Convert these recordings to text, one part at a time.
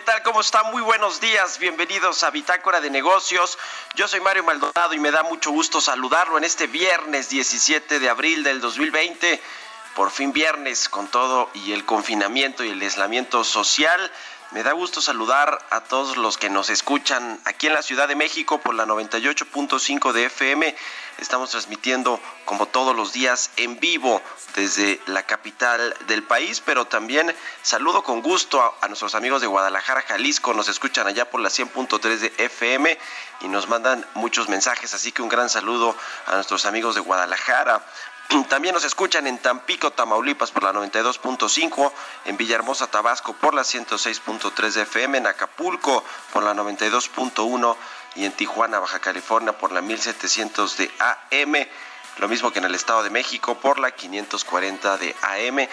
¿Qué tal? ¿Cómo está? Muy buenos días. Bienvenidos a Bitácora de Negocios. Yo soy Mario Maldonado y me da mucho gusto saludarlo en este viernes 17 de abril del 2020. Por fin viernes con todo y el confinamiento y el aislamiento social. Me da gusto saludar a todos los que nos escuchan aquí en la Ciudad de México por la 98.5 de FM. Estamos transmitiendo como todos los días en vivo desde la capital del país, pero también saludo con gusto a, nuestros amigos de Guadalajara, Jalisco. Nos escuchan allá por la 100.3 de FM y nos mandan muchos mensajes, así que un gran saludo a nuestros amigos de Guadalajara. También nos escuchan en Tampico, Tamaulipas por la 92.5, en Villahermosa, Tabasco por la 106.3 de FM, en Acapulco por la 92.1 y en Tijuana, Baja California por la 1700 de AM, lo mismo que en el Estado de México por la 540 de AM.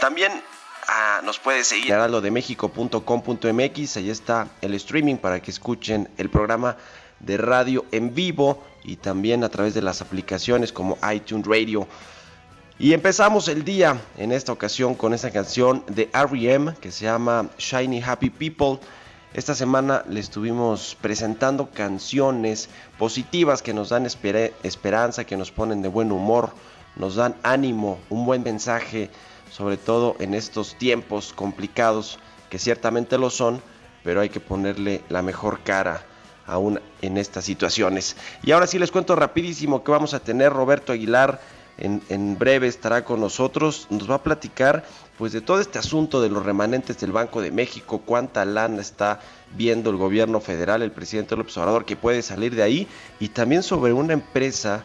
También ah, nos puede seguir en heraldodemexico.com.mx, ahí está el streaming para que escuchen el programa de radio en vivo y también a través de las aplicaciones como iTunes Radio. Y empezamos el día en esta ocasión con esta canción de R.E.M. que se llama Shiny Happy People. Esta semana le estuvimos presentando canciones positivas que nos dan espera- esperanza, que nos ponen de buen humor, nos dan ánimo, un buen mensaje, sobre todo en estos tiempos complicados, que ciertamente lo son, pero hay que ponerle la mejor cara aún en estas situaciones. Y ahora sí les cuento rapidísimo que vamos a tener. Roberto Aguilar en, en, breve estará con nosotros, nos va a platicar pues de todo este asunto de los remanentes del Banco de México, cuánta lana está viendo el gobierno federal, el presidente López Obrador que puede salir de ahí y también sobre una empresa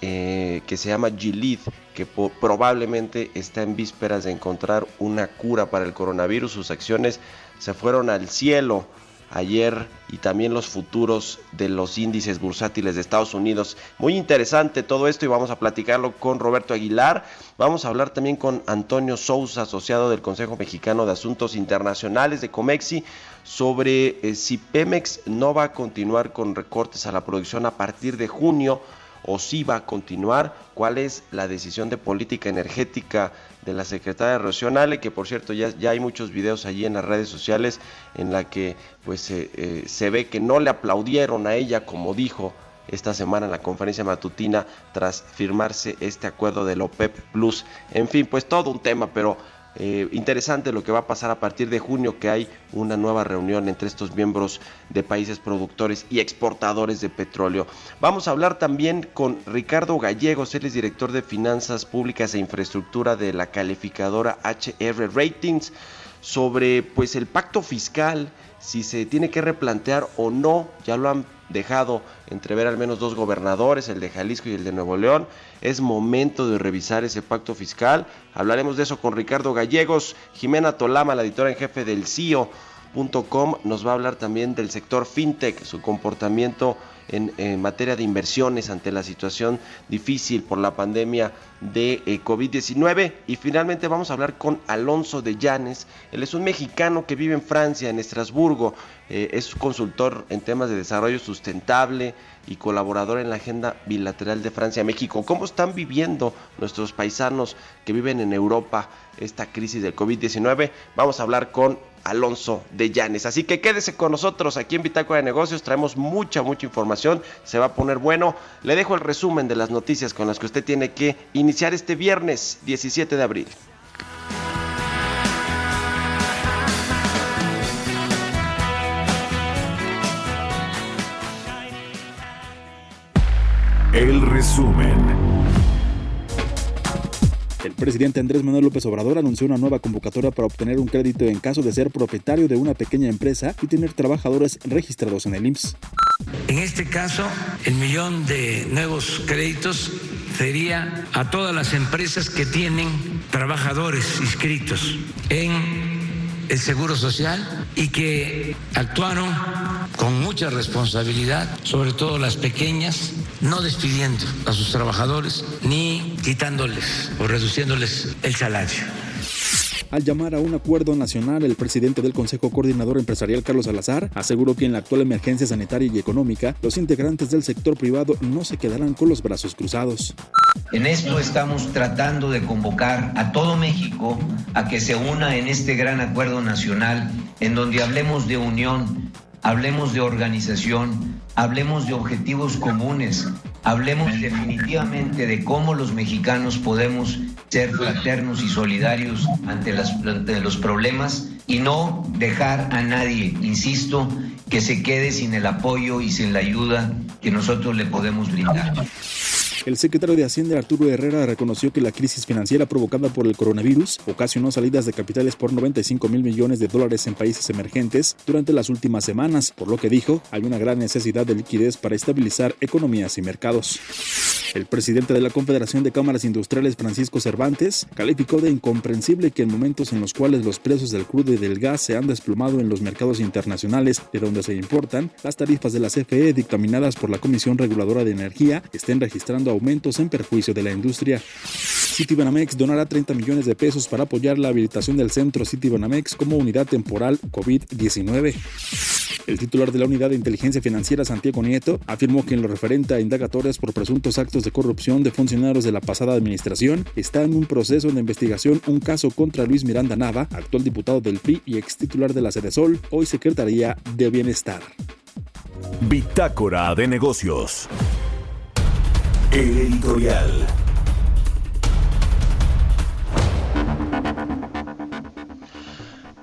eh, que se llama Gilead, que probablemente está en vísperas de encontrar una cura para el coronavirus, sus acciones se fueron al cielo ayer y también los futuros de los índices bursátiles de Estados Unidos. Muy interesante todo esto y vamos a platicarlo con Roberto Aguilar. Vamos a hablar también con Antonio Sousa, asociado del Consejo Mexicano de Asuntos Internacionales de Comexi, sobre eh, si Pemex no va a continuar con recortes a la producción a partir de junio o si va a continuar, cuál es la decisión de política energética de la secretaria Rocío que por cierto ya, ya hay muchos videos allí en las redes sociales en la que pues eh, se ve que no le aplaudieron a ella como dijo esta semana en la conferencia matutina tras firmarse este acuerdo del OPEP Plus. En fin, pues todo un tema, pero eh, interesante lo que va a pasar a partir de junio, que hay una nueva reunión entre estos miembros de países productores y exportadores de petróleo. Vamos a hablar también con Ricardo Gallegos, él es director de Finanzas Públicas e Infraestructura de la calificadora HR Ratings, sobre pues el pacto fiscal, si se tiene que replantear o no, ya lo han dejado entrever al menos dos gobernadores, el de Jalisco y el de Nuevo León. Es momento de revisar ese pacto fiscal. Hablaremos de eso con Ricardo Gallegos. Jimena Tolama, la editora en jefe del CIO.com, nos va a hablar también del sector fintech, su comportamiento en, materia de inversiones ante la situación difícil por la pandemia de eh, COVID-19. Y finalmente vamos a hablar con Alonso de Llanes. Él es un mexicano que vive en Francia, en Estrasburgo. Eh, es consultor en temas de desarrollo sustentable y colaborador en la agenda bilateral de Francia-México. ¿Cómo están viviendo nuestros paisanos que viven en Europa esta crisis del COVID-19? Vamos a hablar con Alonso de Llanes. Así que quédese con nosotros aquí en Bitácora de Negocios. Traemos mucha, mucha información. Se va a poner bueno. Le dejo el resumen de las noticias con las que usted tiene que iniciar este viernes 17 de abril. El resumen. El presidente Andrés Manuel López Obrador anunció una nueva convocatoria para obtener un crédito en caso de ser propietario de una pequeña empresa y tener trabajadores registrados en el IMSS. En este caso, el millón de nuevos créditos sería a todas las empresas que tienen trabajadores inscritos en el Seguro Social y que actuaron con mucha responsabilidad, sobre todo las pequeñas, no despidiendo a sus trabajadores ni quitándoles o reduciéndoles el salario. Al llamar a un acuerdo nacional, el presidente del Consejo Coordinador Empresarial, Carlos Salazar, aseguró que en la actual emergencia sanitaria y económica, los integrantes del sector privado no se quedarán con los brazos cruzados. En esto estamos tratando de convocar a todo México a que se una en este gran acuerdo nacional en donde hablemos de unión, hablemos de organización, hablemos de objetivos comunes, hablemos definitivamente de cómo los mexicanos podemos ser fraternos y solidarios ante, los problemas y no dejar a nadie, insisto, que se quede sin el apoyo y sin la ayuda que nosotros le podemos brindar. El secretario de Hacienda Arturo Herrera reconoció que la crisis financiera provocada por el coronavirus ocasionó salidas de capitales por 95 mil millones de dólares en países emergentes durante las últimas semanas, por lo que dijo hay una gran necesidad de liquidez para estabilizar economías y mercados. El presidente de la Confederación de Cámaras Industriales, Francisco Cervantes, calificó de incomprensible que en momentos en los cuales los precios del crudo y del gas se han desplomado en los mercados internacionales de donde se importan, las tarifas de la CFE dictaminadas por la Comisión Reguladora de Energía estén registrando aumentos en perjuicio de la industria. Citibanamex donará 30 millones de pesos para apoyar la habilitación del centro Citibanamex como unidad temporal COVID-19. El titular de la Unidad de Inteligencia Financiera, Santiago Nieto, afirmó que en lo referente a indagatorias por presuntos actos de corrupción de funcionarios de la pasada administración, está en un proceso de investigación un caso contra Luis Miranda Nava, actual diputado del PRI y ex titular de la Sol, hoy Secretaría de Bienestar. Bitácora de Negocios. El editorial.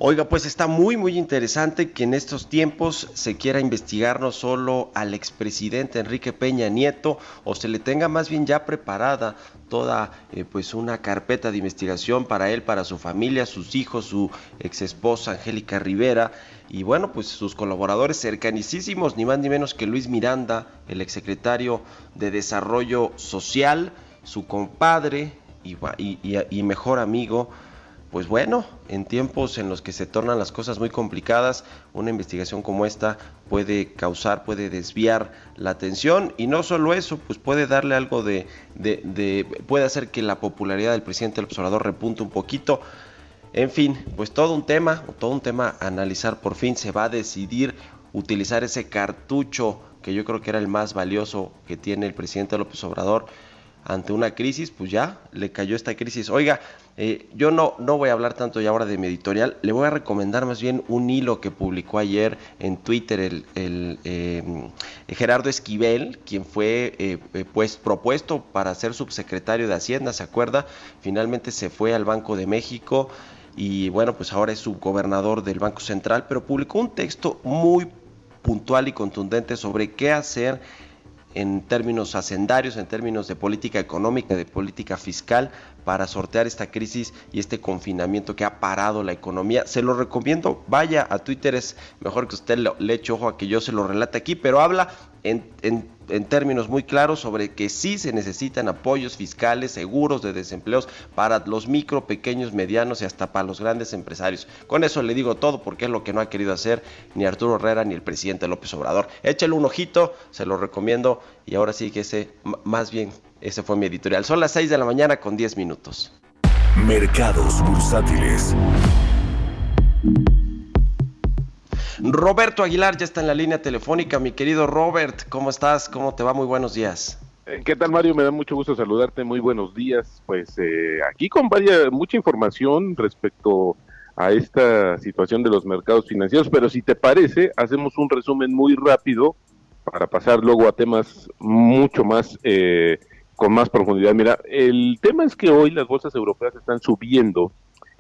Oiga, pues está muy, muy interesante que en estos tiempos se quiera investigar no solo al expresidente Enrique Peña Nieto, o se le tenga más bien ya preparada toda eh, pues una carpeta de investigación para él, para su familia, sus hijos, su ex esposa Angélica Rivera, y bueno, pues sus colaboradores cercanísimos, ni más ni menos que Luis Miranda, el exsecretario de Desarrollo Social, su compadre y, mejor amigo. Pues bueno, en tiempos en los que se tornan las cosas muy complicadas, una investigación como esta puede causar, puede desviar la atención y no solo eso, pues puede darle algo de, de, de puede hacer que la popularidad del presidente del observador repunte un poquito. En fin, pues todo un tema, todo un tema a analizar. Por fin se va a decidir utilizar ese cartucho que yo creo que era el más valioso que tiene el presidente López Obrador ante una crisis, pues ya le cayó esta crisis. Oiga, eh, yo no, no voy a hablar tanto ya ahora de mi editorial, le voy a recomendar más bien un hilo que publicó ayer en Twitter el, eh, Gerardo Esquivel, quien fue eh, pues propuesto para ser subsecretario de Hacienda, ¿se acuerda? Finalmente se fue al Banco de México y bueno, pues ahora es subgobernador del Banco Central, pero publicó un texto muy puntual y contundente sobre qué hacer en términos hacendarios, en términos de política económica, de política fiscal, para sortear esta crisis y este confinamiento que ha parado la economía. Se lo recomiendo, vaya a Twitter, es mejor que usted le eche ojo a que yo se lo relate aquí, pero habla en, en, términos muy claros sobre que sí se necesitan apoyos fiscales, seguros de desempleos para los micro, pequeños, medianos y hasta para los grandes empresarios. Con eso le digo todo porque es lo que no ha querido hacer ni Arturo Herrera ni el presidente López Obrador. Échale un ojito, se lo recomiendo y ahora sí que ese, más bien, ese fue mi editorial. Son las 6 de la mañana con 10 minutos. Mercados bursátiles. Roberto Aguilar ya está en la línea telefónica. Mi querido Robert, ¿cómo estás? ¿Cómo te va? Muy buenos días. Eh, ¿Qué tal Mario? Me da mucho gusto saludarte. Muy buenos días. Pues eh, aquí con varias, mucha información respecto a esta situación de los mercados financieros, pero si te parece, hacemos un resumen muy rápido para pasar luego a temas mucho más eh, con más profundidad. Mira, el tema es que hoy las bolsas europeas están subiendo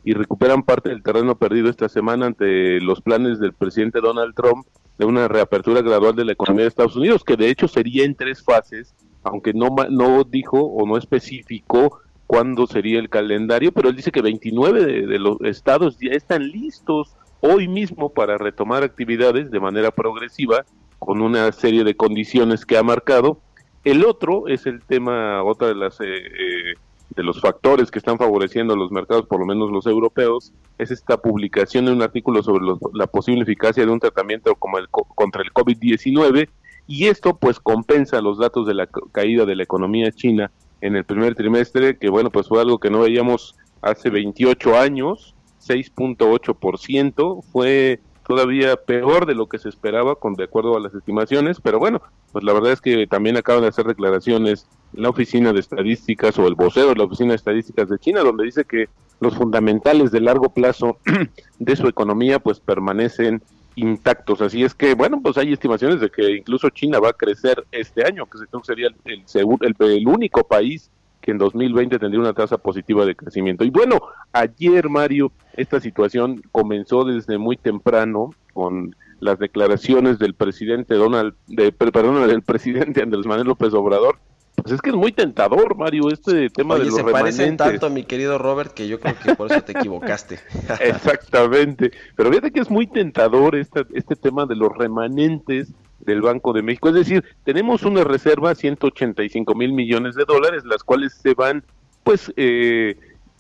y recuperan parte del terreno perdido esta semana ante los planes del presidente Donald Trump de una reapertura gradual de la economía de Estados Unidos, que de hecho sería en tres fases, aunque no, no dijo o no especificó cuándo sería el calendario, pero él dice que 29 de, de los estados ya están listos hoy mismo para retomar actividades de manera progresiva con una serie de condiciones que ha marcado. El otro es el tema, otra de las eh, eh, de los factores que están favoreciendo los mercados, por lo menos los europeos, es esta publicación de un artículo sobre la posible eficacia de un tratamiento como el, contra el COVID-19 y esto pues compensa los datos de la caída de la economía china en el primer trimestre, que bueno, pues fue algo que no veíamos hace 28 años, 6.8%, fue todavía peor de lo que se esperaba con de acuerdo a las estimaciones, pero bueno, pues la verdad es que también acaban de hacer declaraciones la Oficina de Estadísticas o el vocero de la Oficina de Estadísticas de China, donde dice que los fundamentales de largo plazo de su economía pues permanecen intactos. Así es que, bueno, pues hay estimaciones de que incluso China va a crecer este año, que sería el, el, el único país que en 2020 tendría una tasa positiva de crecimiento. Y bueno, ayer, Mario, esta situación comenzó desde muy temprano con las declaraciones del presidente Donald, de, perdón, del presidente Andrés Manuel López Obrador, pues es que es muy tentador, Mario, este tema de los se parecen tanto a mi querido Robert que yo creo que por eso te equivocaste. Exactamente, pero fíjate que es muy tentador este, este tema de los remanentes del Banco de México. Es decir, tenemos una reserva, 185 mil millones de dólares, las cuales se van, pues, eh,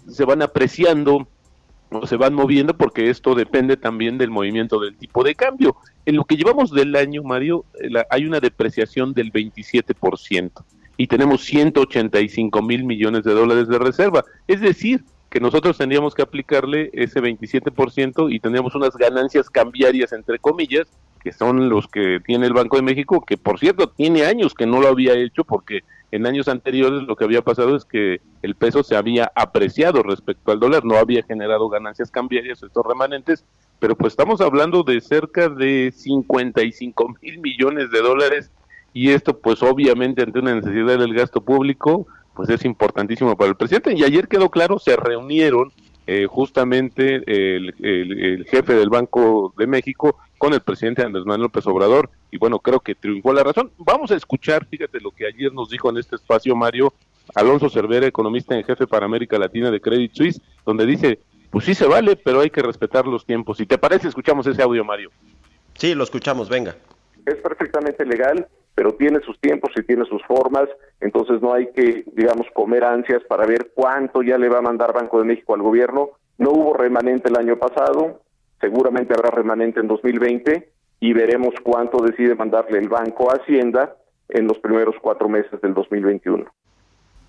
se van apreciando o se van moviendo porque esto depende también del movimiento del tipo de cambio. En lo que llevamos del año, Mario, hay una depreciación del 27% y tenemos 185 mil millones de dólares de reserva. Es decir, que nosotros tendríamos que aplicarle ese 27% y tendríamos unas ganancias cambiarias, entre comillas, que son los que tiene el Banco de México, que por cierto tiene años que no lo había hecho porque en años anteriores lo que había pasado es que el peso se había apreciado respecto al dólar, no había generado ganancias cambiarias estos remanentes, pero pues estamos hablando de cerca de 55 mil millones de dólares y esto pues obviamente ante una necesidad del gasto público pues es importantísimo para el presidente. Y ayer quedó claro se reunieron eh, justamente el, el, jefe del Banco de México con el presidente Andrés Manuel López Obrador. Y bueno creo que triunfó la razón. Vamos a escuchar fíjate lo que ayer nos dijo en este espacio Mario Alonso Cervera economista en jefe para América Latina de Credit Suisse donde dice pues sí se vale pero hay que respetar los tiempos si te parece escuchamos ese audio Mario. Sí lo escuchamos venga. Es perfectamente legal pero tiene sus tiempos y tiene sus formas, entonces no hay que, digamos, comer ansias para ver cuánto ya le va a mandar Banco de México al gobierno. No hubo remanente el año pasado, seguramente habrá remanente en 2020 y veremos cuánto decide mandarle el Banco a Hacienda en los primeros cuatro meses del 2021.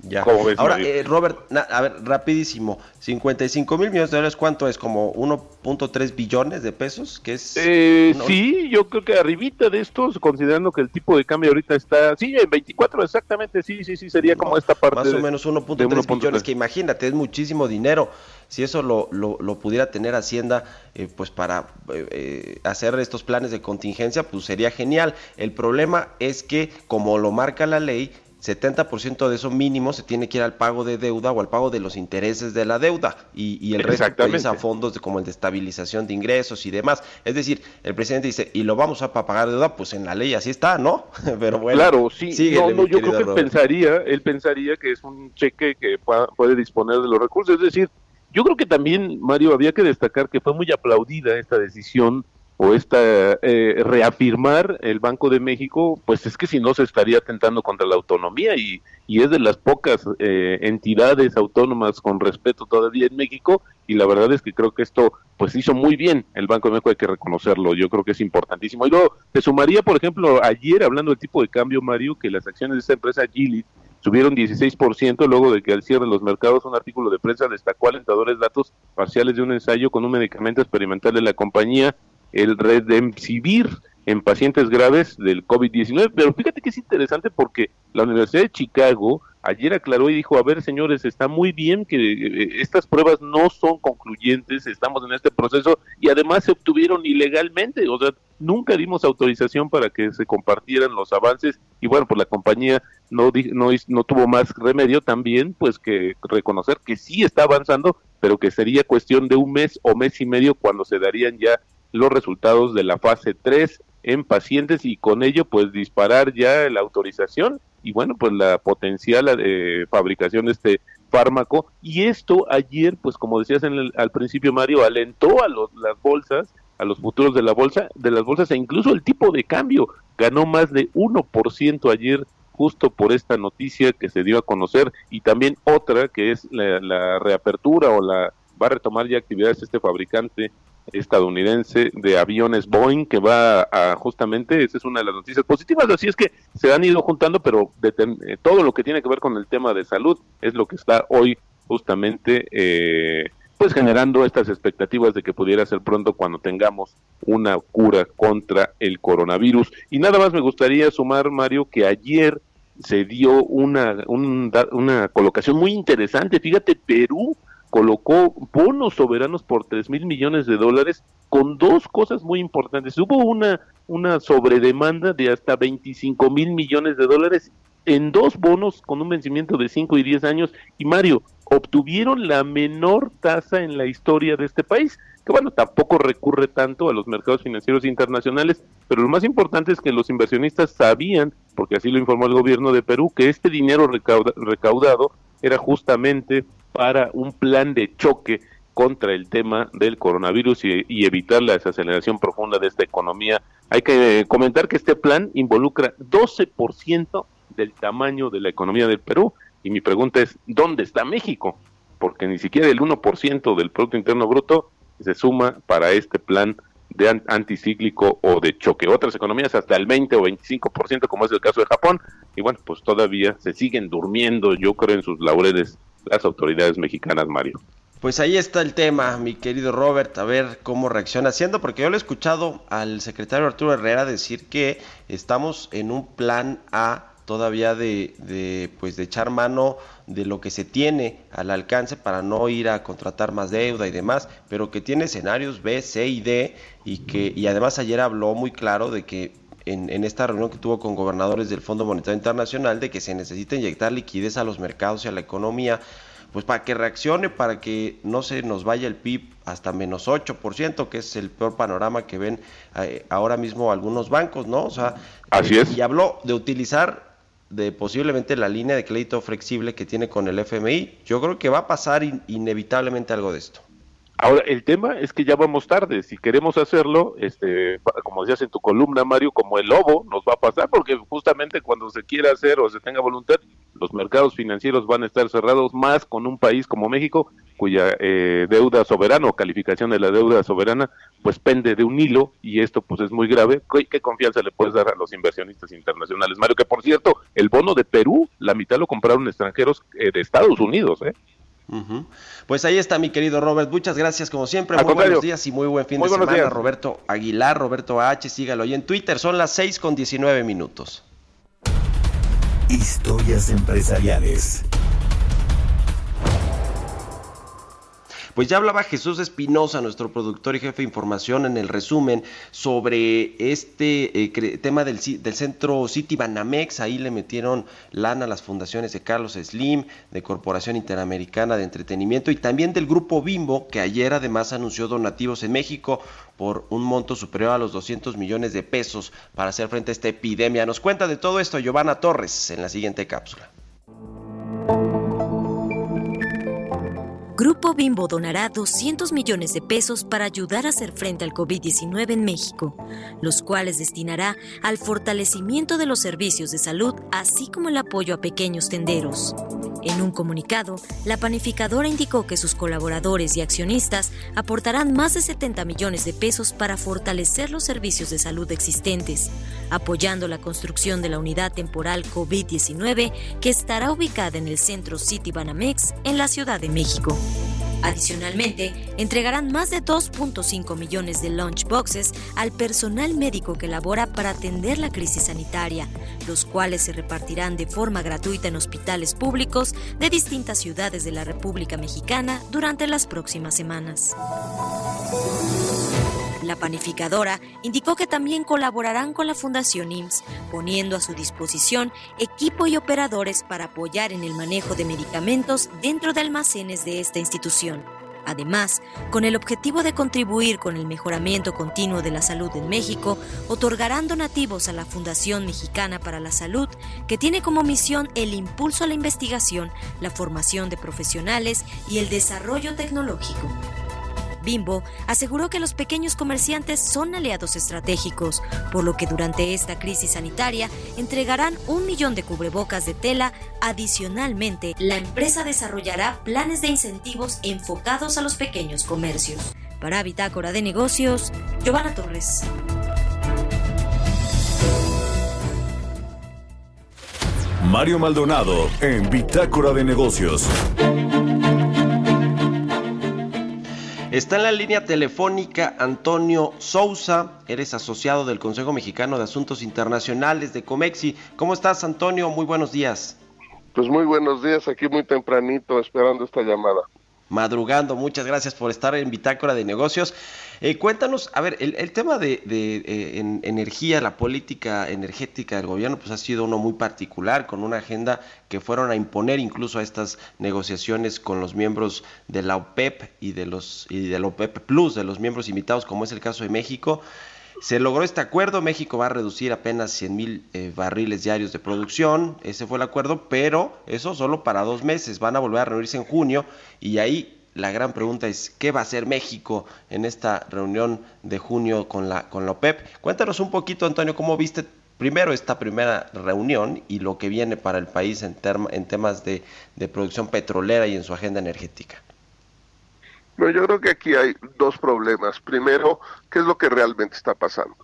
Ya. Ahora, eh, Robert, a ver, rapidísimo. 55 mil millones de dólares, ¿cuánto es? ¿Como 1.3 billones de pesos? que es? Eh, Sí, yo creo que arribita de estos, considerando que el tipo de cambio ahorita está, sí, en 24 exactamente, sí, sí, sí, sería como esta parte. Más o menos 1.3 billones, que imagínate, es muchísimo dinero. Si eso lo, lo, pudiera tener Hacienda, eh, pues para eh, hacer estos planes de contingencia, pues sería genial. El problema es que, como lo marca la ley, 70% de eso mínimo se tiene que ir al pago de deuda o al pago de los intereses de la deuda y, el resto pues, a fondos de, como el de estabilización de ingresos y demás. Es decir, el presidente dice, ¿y lo vamos a pagar deuda? Pues en la ley así está, ¿no? Pero bueno. Claro, sí. no, yo creo que él pensaría, él pensaría que es un cheque que puede disponer de los recursos. Es decir, yo creo que también, Mario, había que destacar que fue muy aplaudida esta decisión o esta eh, reafirmar el Banco de México, pues es que si no se estaría atentando contra la autonomía y, y es de las pocas eh, entidades autónomas con respeto todavía en México y la verdad es que creo que esto pues hizo muy bien el Banco de México, hay que reconocerlo, yo creo que es importantísimo. Y luego te sumaría, por ejemplo, ayer hablando del tipo de cambio, Mario, que las acciones de esta empresa Gilead subieron 16% luego de que al cierre de los mercados un artículo de prensa destacó alentadores datos parciales de un ensayo con un medicamento experimental de la compañía, el Redemsivir, en pacientes graves del COVID-19. Pero fíjate que es interesante porque la Universidad de Chicago ayer aclaró y dijo, a ver señores, está muy bien que eh, estas pruebas no son concluyentes, estamos en este proceso y además se obtuvieron ilegalmente, o sea, nunca dimos autorización para que se compartieran los avances y bueno, pues la compañía no, no, no tuvo más remedio también pues que reconocer que sí está avanzando, pero que sería cuestión de un mes o mes y medio cuando se darían ya los resultados de la fase 3 en pacientes y con ello pues disparar ya la autorización y bueno pues la potencial eh, fabricación de este fármaco. Y esto ayer pues como decías en al principio Mario alentó a los, las bolsas a los futuros de la bolsa, de las bolsas e incluso el tipo de cambio. Ganó más de 1% ayer justo por esta noticia que se dio a conocer. Y también otra que es la, reapertura o la va a retomar ya actividades este fabricante estadounidense de aviones Boeing que va a justamente, esa es una de las noticias positivas, así es que se han ido juntando, pero eh, todo lo que tiene que ver con el tema de salud es lo que está hoy justamente eh, pues generando estas expectativas de que pudiera ser pronto cuando tengamos una cura contra el coronavirus. Y nada más me gustaría sumar, Mario, que ayer se dio una, una colocación muy interesante. Fíjate, Perú colocó bonos soberanos por 3 mil millones de dólares con dos cosas muy importantes. Hubo una, una sobredemanda de hasta 25 mil millones de dólares en dos bonos con un vencimiento de 5 y 10 años. Y Mario, obtuvieron la menor tasa en la historia de este país, que bueno, tampoco recurre tanto a los mercados financieros internacionales, pero lo más importante es que los inversionistas sabían, porque así lo informó el gobierno de Perú, que este dinero recaudado era justamente para un plan de choque contra el tema del coronavirus y, evitar la desaceleración profunda de esta economía. Hay que comentar que este plan involucra 12% del tamaño de la economía del Perú y mi pregunta es, ¿dónde está México? Porque ni siquiera el 1% del Producto Interno Bruto se suma para este plan de anticíclico o de choque. Otras economías hasta el 20 o 25%, como es el caso de Japón, y bueno, pues todavía se siguen durmiendo, yo creo, en sus laureles las autoridades mexicanas, Mario. Pues ahí está el tema, mi querido Robert, a ver cómo reacciona haciendo, porque yo le he escuchado al secretario Arturo Herrera decir que estamos en un plan A todavía de, pues de echar mano de lo que se tiene al alcance para no ir a contratar más deuda y demás, pero que tiene escenarios B, C y D y que y además ayer habló muy claro de que en, en, esta reunión que tuvo con gobernadores del Fondo Monetario Internacional de que se necesita inyectar liquidez a los mercados y a la economía pues para que reaccione, para que no se nos vaya el PIB hasta menos 8%, que es el peor panorama que ven eh, ahora mismo algunos bancos, ¿no? O sea, Así es. y habló de utilizar de posiblemente la línea de crédito flexible que tiene con el FMI. Yo creo que va a pasar inevitablemente algo de esto. Ahora, el tema es que ya vamos tarde. Si queremos hacerlo, este, como decías en tu columna, Mario, como el lobo, nos va a pasar, porque justamente cuando se quiera hacer o se tenga voluntad, los mercados financieros van a estar cerrados más con un país como México, cuya eh, deuda soberana o calificación de la deuda soberana, pues pende de un hilo, y esto pues es muy grave. ¿Qué, confianza le puedes dar a los inversionistas internacionales, Mario? Que por cierto, el bono de Perú, la mitad lo compraron extranjeros eh, de Estados Unidos, ¿eh? Pues ahí está mi querido Robert, muchas gracias como siempre, muy buenos días y muy buen fin de semana. Roberto Aguilar, Roberto H, sígalo y en Twitter, son las 6 con 19 minutos. Historias empresariales. Pues ya hablaba Jesús Espinosa, nuestro productor y jefe de información, en el resumen sobre este eh, tema del, del, centro City Banamex. Ahí le metieron lana a las fundaciones de Carlos Slim, de Corporación Interamericana de Entretenimiento y también del Grupo Bimbo, que ayer además anunció donativos en México por un monto superior a los 200 millones de pesos para hacer frente a esta epidemia. Nos cuenta de todo esto Giovanna Torres en la siguiente cápsula. Grupo Bimbo donará 200 millones de pesos para ayudar a hacer frente al COVID-19 en México, los cuales destinará al fortalecimiento de los servicios de salud, así como el apoyo a pequeños tenderos. En un comunicado, la panificadora indicó que sus colaboradores y accionistas aportarán más de 70 millones de pesos para fortalecer los servicios de salud existentes, apoyando la construcción de la unidad temporal COVID-19 que estará ubicada en el centro City Banamex en la Ciudad de México. Adicionalmente, entregarán más de 2.5 millones de lunchboxes al personal médico que labora para atender la crisis sanitaria, los cuales se repartirán de forma gratuita en hospitales públicos de distintas ciudades de la República Mexicana durante las próximas semanas. La panificadora indicó que también colaborarán con la Fundación IMSS, poniendo a su disposición equipo y operadores para apoyar en el manejo de medicamentos dentro de almacenes de esta institución. Además, con el objetivo de contribuir con el mejoramiento continuo de la salud en México, otorgarán donativos a la Fundación Mexicana para la Salud, que tiene como misión el impulso a la investigación, la formación de profesionales y el desarrollo tecnológico. Bimbo aseguró que los pequeños comerciantes son aliados estratégicos, por lo que durante esta crisis sanitaria entregarán un millón de cubrebocas de tela. Adicionalmente, la empresa desarrollará planes de incentivos enfocados a los pequeños comercios. Para Bitácora de Negocios, Giovanna Torres. Mario Maldonado en Bitácora de Negocios. Está en la línea telefónica Antonio Sousa, eres asociado del Consejo Mexicano de Asuntos Internacionales de Comexi. ¿Cómo estás, Antonio? Muy buenos días. Pues muy buenos días, aquí muy tempranito esperando esta llamada madrugando. Muchas gracias por estar en Bitácora de Negocios. Eh, cuéntanos, a ver, el, tema de, eh, energía, la política energética del gobierno, pues ha sido uno muy particular, con una agenda que fueron a imponer incluso a estas negociaciones con los miembros de la OPEP y de los y de la OPEP Plus, de los miembros invitados, como es el caso de México. Se logró este acuerdo, México va a reducir apenas 100 mil eh, barriles diarios de producción, ese fue el acuerdo, pero eso solo para dos meses, van a volver a reunirse en junio y ahí la gran pregunta es, ¿qué va a hacer México en esta reunión de junio con la, con la OPEP? Cuéntanos un poquito, Antonio, cómo viste primero esta primera reunión y lo que viene para el país en, en temas de producción petrolera y en su agenda energética. Bueno, yo creo que aquí hay dos problemas. Primero, ¿qué es lo que realmente está pasando?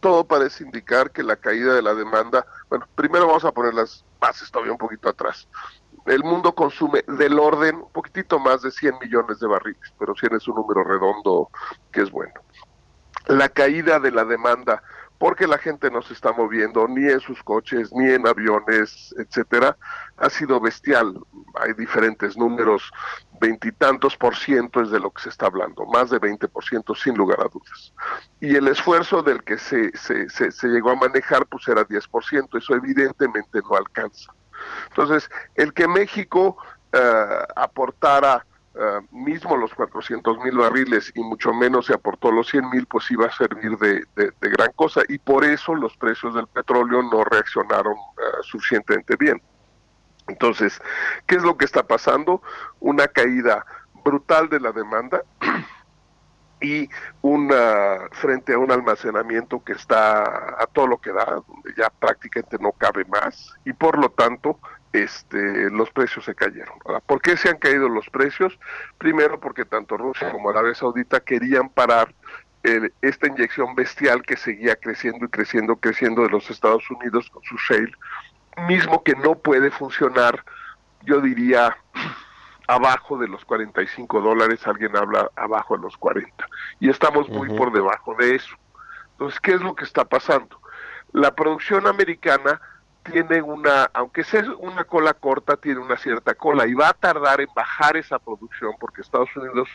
Todo parece indicar que la caída de la demanda, bueno, primero vamos a poner las bases todavía un poquito atrás. El mundo consume del orden un poquitito más de 100 millones de barriles, pero 100 es un número redondo que es bueno. La caída de la demanda porque la gente no se está moviendo ni en sus coches, ni en aviones, etcétera, ha sido bestial. Hay diferentes números, veintitantos por ciento es de lo que se está hablando, más de veinte por ciento sin lugar a dudas. Y el esfuerzo del que se, se, se, llegó a manejar pues era diez por ciento, eso evidentemente no alcanza. Entonces, el que México eh, aportara eh, mismo los 400 mil barriles y mucho menos se aportó los 100 mil, pues iba a servir de, gran cosa y por eso los precios del petróleo no reaccionaron eh, suficientemente bien. Entonces, ¿qué es lo que está pasando? Una caída brutal de la demanda y una frente a un almacenamiento que está a todo lo que da, donde ya prácticamente no cabe más y por lo tanto este, los precios se cayeron. ¿Por qué se han caído los precios? Primero porque tanto Rusia como Arabia Saudita querían parar esta inyección bestial que seguía creciendo y creciendo, creciendo de los Estados Unidos con su shale, mismo que no puede funcionar, yo diría, abajo de los 45 dólares, alguien habla abajo de los 40, y estamos muy por debajo de eso. Entonces, ¿qué es lo que está pasando? La producción americana tiene una, aunque sea una cola corta, tiene una cierta cola y va a tardar en bajar esa producción porque Estados Unidos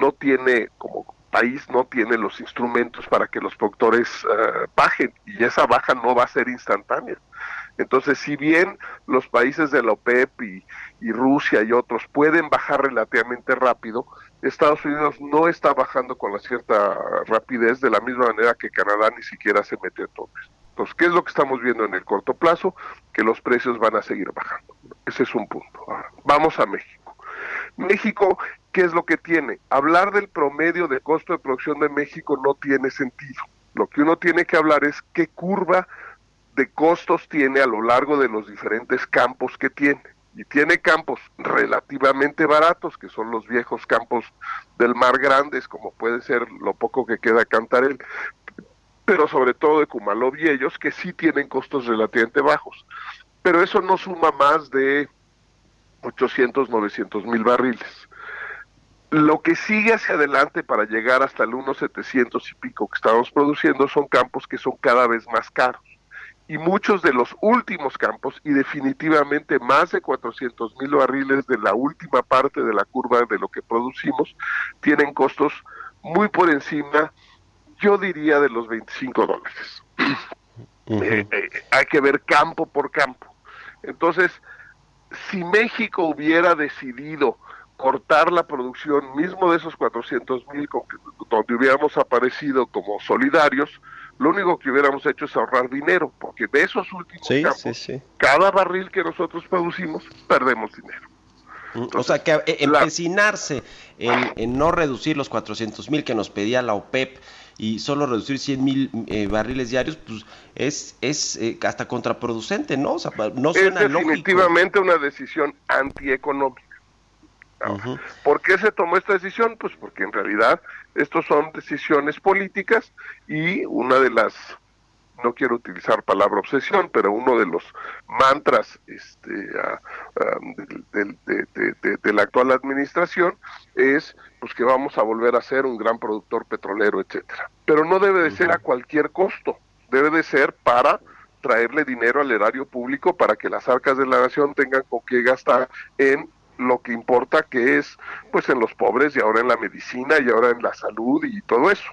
no tiene, como país, no tiene los instrumentos para que los productores eh, bajen y esa baja no va a ser instantánea. Entonces, si bien los países de la OPEP y, y Rusia y otros pueden bajar relativamente rápido, Estados Unidos no está bajando con la cierta rapidez de la misma manera que Canadá ni siquiera se mete a topes. ¿Qué es lo que estamos viendo en el corto plazo? Que los precios van a seguir bajando. Ese es un punto. vamos a México. México, ¿qué es lo que tiene? Hablar del promedio de costo de producción de México no tiene sentido. Lo que uno tiene que hablar es qué curva de costos tiene a lo largo de los diferentes campos que tiene. Y tiene campos relativamente baratos, que son los viejos campos del Mar Grandes, como puede ser lo poco que queda Cantarel, pero sobre todo de Cumalov y ellos, que sí tienen costos relativamente bajos. Pero eso no suma más de 800, 900 mil barriles. Lo que sigue hacia adelante para llegar hasta el 1,700 y pico que estamos produciendo son campos que son cada vez más caros y muchos de los últimos campos y definitivamente más de 400 mil barriles de la última parte de la curva de lo que producimos tienen costos muy por encima, yo diría, de los 25 dólares. Eh, eh, hay que ver campo por campo. Entonces, si México hubiera decidido cortar la producción mismo de esos 400 mil donde hubiéramos aparecido como solidarios, lo único que hubiéramos hecho es ahorrar dinero, porque de esos últimos campos, cada barril que nosotros producimos, perdemos dinero. Mm, o sea, que eh, empecinarse en, no reducir los 400 mil que nos pedía la OPEP y solo reducir 100 mil eh, barriles diarios, pues es, es eh, hasta contraproducente, ¿no? O sea, no suena es definitivamente una decisión antieconómica. ¿Por qué se tomó esta decisión? Pues porque en realidad estos son decisiones políticas y una de las, no quiero utilizar palabra obsesión, pero uno de los mantras este, de, la actual administración es pues que vamos a volver a ser un gran productor petrolero, etcétera. Pero no debe de ser a cualquier costo, debe de ser para traerle dinero al erario público para que las arcas de la nación tengan con qué gastar en lo que importa que es pues en los pobres y ahora en la medicina y ahora en la salud y todo eso.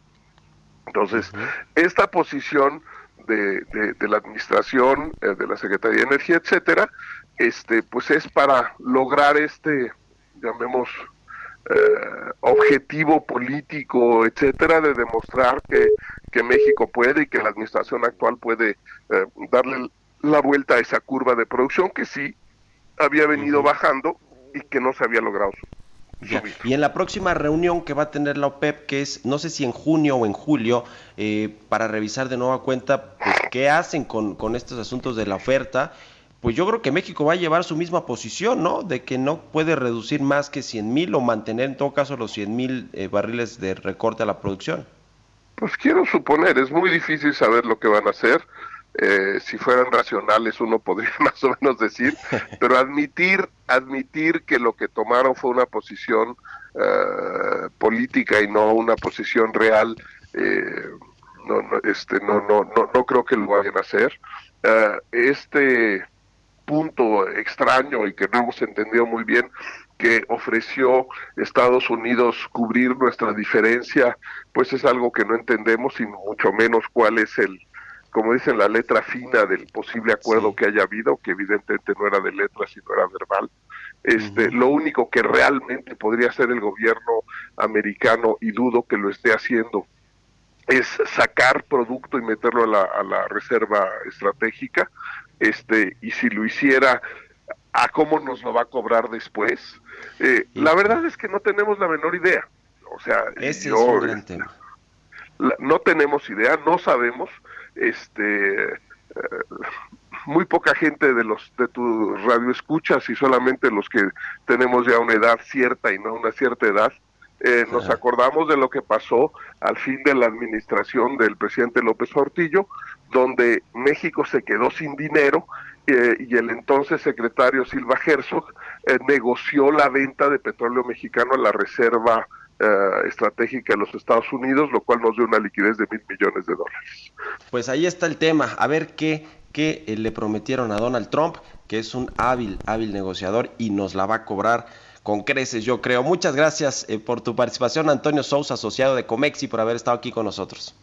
Entonces, esta posición de, de, la administración, eh, de la Secretaría de Energía, etcétera, este, pues es para lograr este, llamemos, eh, objetivo político, etcétera, de demostrar que, que, México puede y que la administración actual puede eh, darle la vuelta a esa curva de producción que sí había venido bajando y que no se había logrado Y en la próxima reunión que va a tener la OPEP, que es no sé si en junio o en julio, eh, para revisar de nueva cuenta pues, qué hacen con, con, estos asuntos de la oferta, pues yo creo que México va a llevar su misma posición, ¿no? De que no puede reducir más que 100 mil o mantener en todo caso los 100 mil eh, barriles de recorte a la producción. Pues quiero suponer, es muy difícil saber lo que van a hacer. Eh, si fueran racionales uno podría más o menos decir, pero admitir, admitir que lo que tomaron fue una posición eh, política y no una posición real, eh, no, no, este, no, no, no, no creo que lo vayan a hacer. este punto extraño y que no hemos entendido muy bien que ofreció Estados Unidos cubrir nuestra diferencia, pues es algo que no entendemos y mucho menos cuál es el, como dicen, la letra fina del posible acuerdo que haya habido, que evidentemente no era de letra, sino era verbal. Este, Lo único que realmente podría hacer el gobierno americano, y dudo que lo esté haciendo, es sacar producto y meterlo a la, a la reserva estratégica, este, y si lo hiciera, a cómo nos lo va a cobrar después. Eh, la verdad es que no tenemos la menor idea. O sea, Ese es un gran tema. no tenemos idea, no sabemos este eh, muy poca gente de los de tu radio escuchas y solamente los que tenemos ya una edad cierta y no una cierta edad eh, nos acordamos de lo que pasó al fin de la administración del presidente López Portillo, donde México se quedó sin dinero eh, y el entonces secretario Silva Herzog negoció la venta de petróleo mexicano a la Reserva eh, estratégica de los Estados Unidos, lo cual nos dio una liquidez de mil millones de dólares. Pues ahí está el tema, a ver qué, qué eh, le prometieron a Donald Trump, que es un hábil, hábil negociador y nos la va a cobrar con creces, yo creo. Muchas gracias eh, por tu participación, Antonio Sousa, asociado de Comexi, por haber estado aquí con nosotros.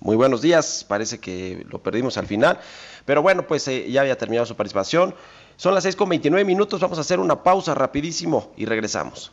Muy buenos días, parece que lo perdimos al final, pero bueno, pues ya había terminado su participación. Son las 6 con 29 minutos, vamos a hacer una pausa rapidísimo y regresamos.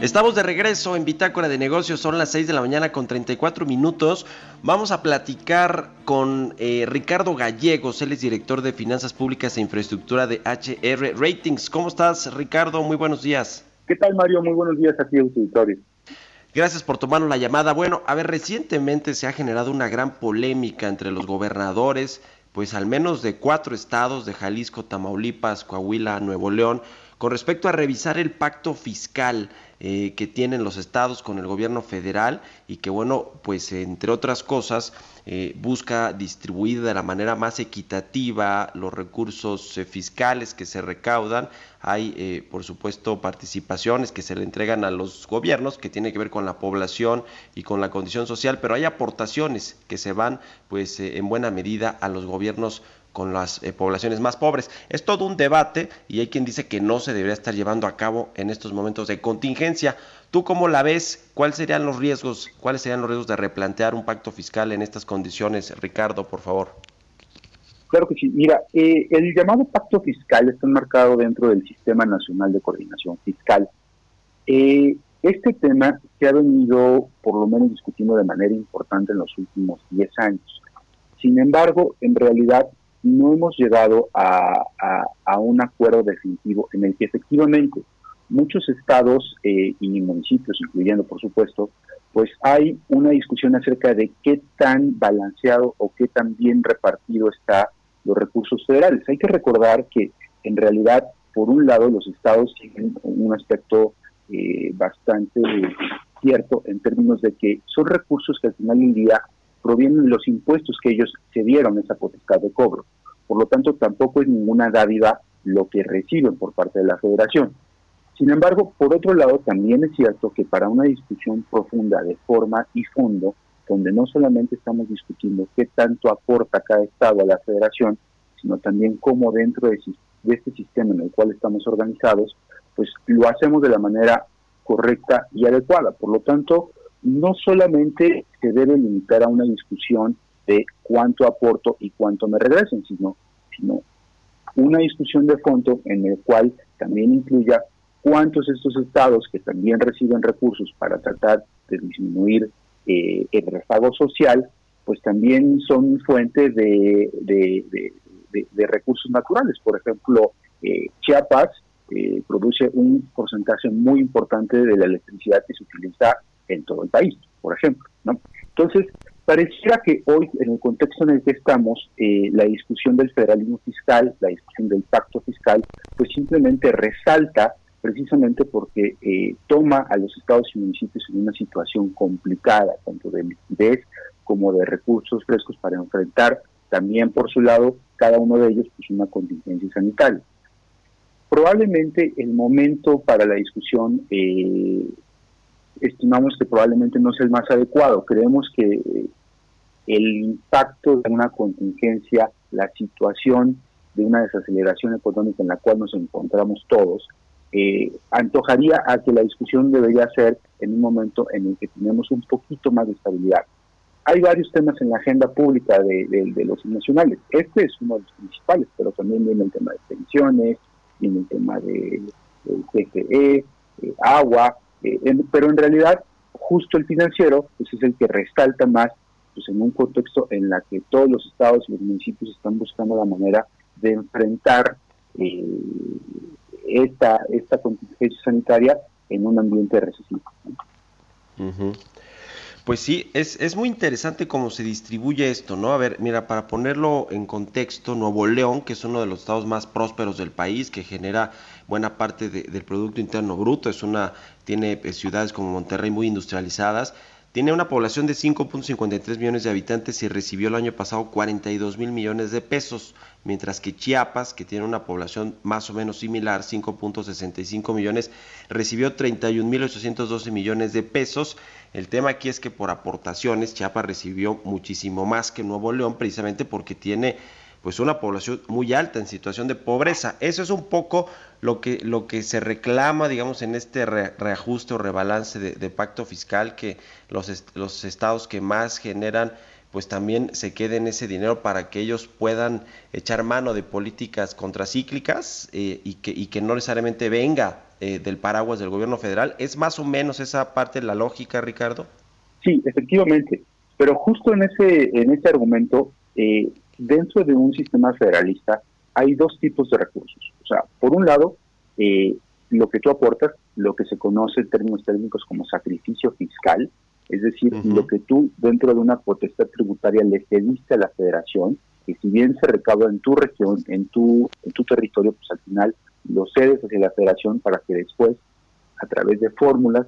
Estamos de regreso en Bitácora de Negocios, son las 6 de la mañana con 34 minutos. Vamos a platicar con eh, Ricardo Gallegos, él es director de Finanzas Públicas e Infraestructura de HR Ratings. ¿Cómo estás, Ricardo? Muy buenos días. ¿Qué tal, Mario? Muy buenos días a ti, auditorio. Gracias por tomarnos la llamada. Bueno, a ver, recientemente se ha generado una gran polémica entre los gobernadores, pues al menos de cuatro estados, de Jalisco, Tamaulipas, Coahuila, Nuevo León, con respecto a revisar el pacto fiscal eh, que tienen los estados con el gobierno federal y que bueno, pues entre otras cosas eh, busca distribuir de la manera más equitativa los recursos eh, fiscales que se recaudan. Hay, por supuesto, participaciones que se le entregan a los gobiernos que tiene que ver con la población y con la condición social, pero hay aportaciones que se van, pues, en buena medida a los gobiernos con las eh, poblaciones más pobres. Es todo un debate y hay quien dice que no se debería estar llevando a cabo en estos momentos de contingencia. ¿Tú cómo la ves? ¿Cuáles serían los riesgos? ¿Cuáles serían los riesgos de replantear un pacto fiscal en estas condiciones? Ricardo, por favor. Claro que sí. Mira, eh, el llamado pacto fiscal está enmarcado dentro del Sistema Nacional de Coordinación Fiscal. Eh, este tema se ha venido, por lo menos, discutiendo de manera importante en los últimos 10 años. Sin embargo, en realidad no hemos llegado a, un acuerdo definitivo en el que efectivamente muchos estados eh, y municipios, incluyendo por supuesto, pues hay una discusión acerca de qué tan balanceado o qué tan bien repartido está los recursos federales. Hay que recordar que en realidad, por un lado, los estados tienen un aspecto eh, bastante cierto en términos de que son recursos que al final del día provienen de los impuestos que ellos se dieron esa potestad de cobro. Por lo tanto, tampoco es ninguna dádiva lo que reciben por parte de la federación. Sin embargo, por otro lado, también es cierto que para una discusión profunda de forma y fondo, donde no solamente estamos discutiendo qué tanto aporta cada Estado a la federación, sino también cómo dentro de, de este sistema en el cual estamos organizados, pues lo hacemos de la manera correcta y adecuada. Por lo tanto, no solamente se debe limitar a una discusión de cuánto aporto y cuánto me regresen, sino, sino una discusión de fondo en el cual también incluya cuántos estos estados que también reciben recursos para tratar de disminuir eh, el rezago social, pues también son fuente de, de, recursos naturales. Por ejemplo, eh, Chiapas eh, produce un porcentaje muy importante de la electricidad que se utiliza en todo el país, por ejemplo. ¿no? Entonces, pareciera que hoy, en el contexto en el que estamos, eh, la discusión del federalismo fiscal, la discusión del pacto fiscal, pues simplemente resalta precisamente porque eh, toma a los estados y municipios en una situación complicada, tanto de liquidez como de recursos frescos para enfrentar también por su lado cada uno de ellos pues una contingencia sanitaria. Probablemente el momento para la discusión eh, estimamos que probablemente no es el más adecuado. Creemos que eh, el impacto de una contingencia, la situación de una desaceleración económica en la cual nos encontramos todos, eh, antojaría a que la discusión debería ser en un momento en el que tenemos un poquito más de estabilidad. Hay varios temas en la agenda pública de, los nacionales. Este es uno de los principales, pero también viene el tema de pensiones, viene el tema de, de eh, agua, eh, pero en realidad, justo el financiero pues es el que resalta más pues en un contexto en la que todos los estados y los municipios están buscando la manera de enfrentar eh, esta, esta contingencia sanitaria en un ambiente recesivo. Pues sí, es, es, muy interesante cómo se distribuye esto, ¿no? A ver, mira, para ponerlo en contexto, Nuevo León, que es uno de los estados más prósperos del país, que genera buena parte del Producto Interno Bruto, es una, tiene eh, ciudades como Monterrey muy industrializadas, tiene una población de 5.53 millones de habitantes y recibió el año pasado 42 mil millones de pesos, mientras que Chiapas, que tiene una población más o menos similar, 5.65 millones, recibió 31 mil 812 millones de pesos. El tema aquí es que por aportaciones Chiapas recibió muchísimo más que Nuevo León, precisamente porque tiene pues una población muy alta en situación de pobreza. Eso es un poco lo que, lo que se reclama, digamos, en este reajuste o rebalance de, pacto fiscal, que los, los estados que más generan pues también se quede en ese dinero para que ellos puedan echar mano de políticas contracíclicas eh, y, que, y que no necesariamente venga eh, del paraguas del gobierno federal. ¿Es más o menos esa parte de la lógica, Ricardo? Sí, efectivamente. Pero justo en ese, en ese argumento, eh, dentro de un sistema federalista hay dos tipos de recursos. O sea, por un lado, lo que tú aportas, lo que se conoce en términos técnicos como sacrificio fiscal, es decir, lo que tú dentro de una potestad tributaria le cediste a la federación, que si bien se recauda en tu región, en tu, en tu territorio, pues al final lo cedes hacia la federación para que después, a través de fórmulas,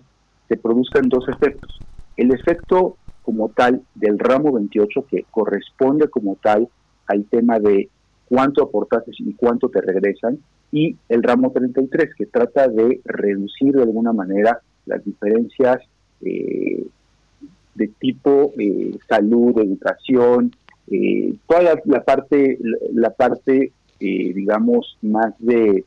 se produzcan dos efectos. El efecto como tal del ramo 28, que corresponde como tal al tema de cuánto aportaste y cuánto te regresan, y el ramo 33, que trata de reducir de alguna manera las diferencias eh, de tipo eh, salud, educación, eh, toda la, parte, la, parte eh, digamos, más de,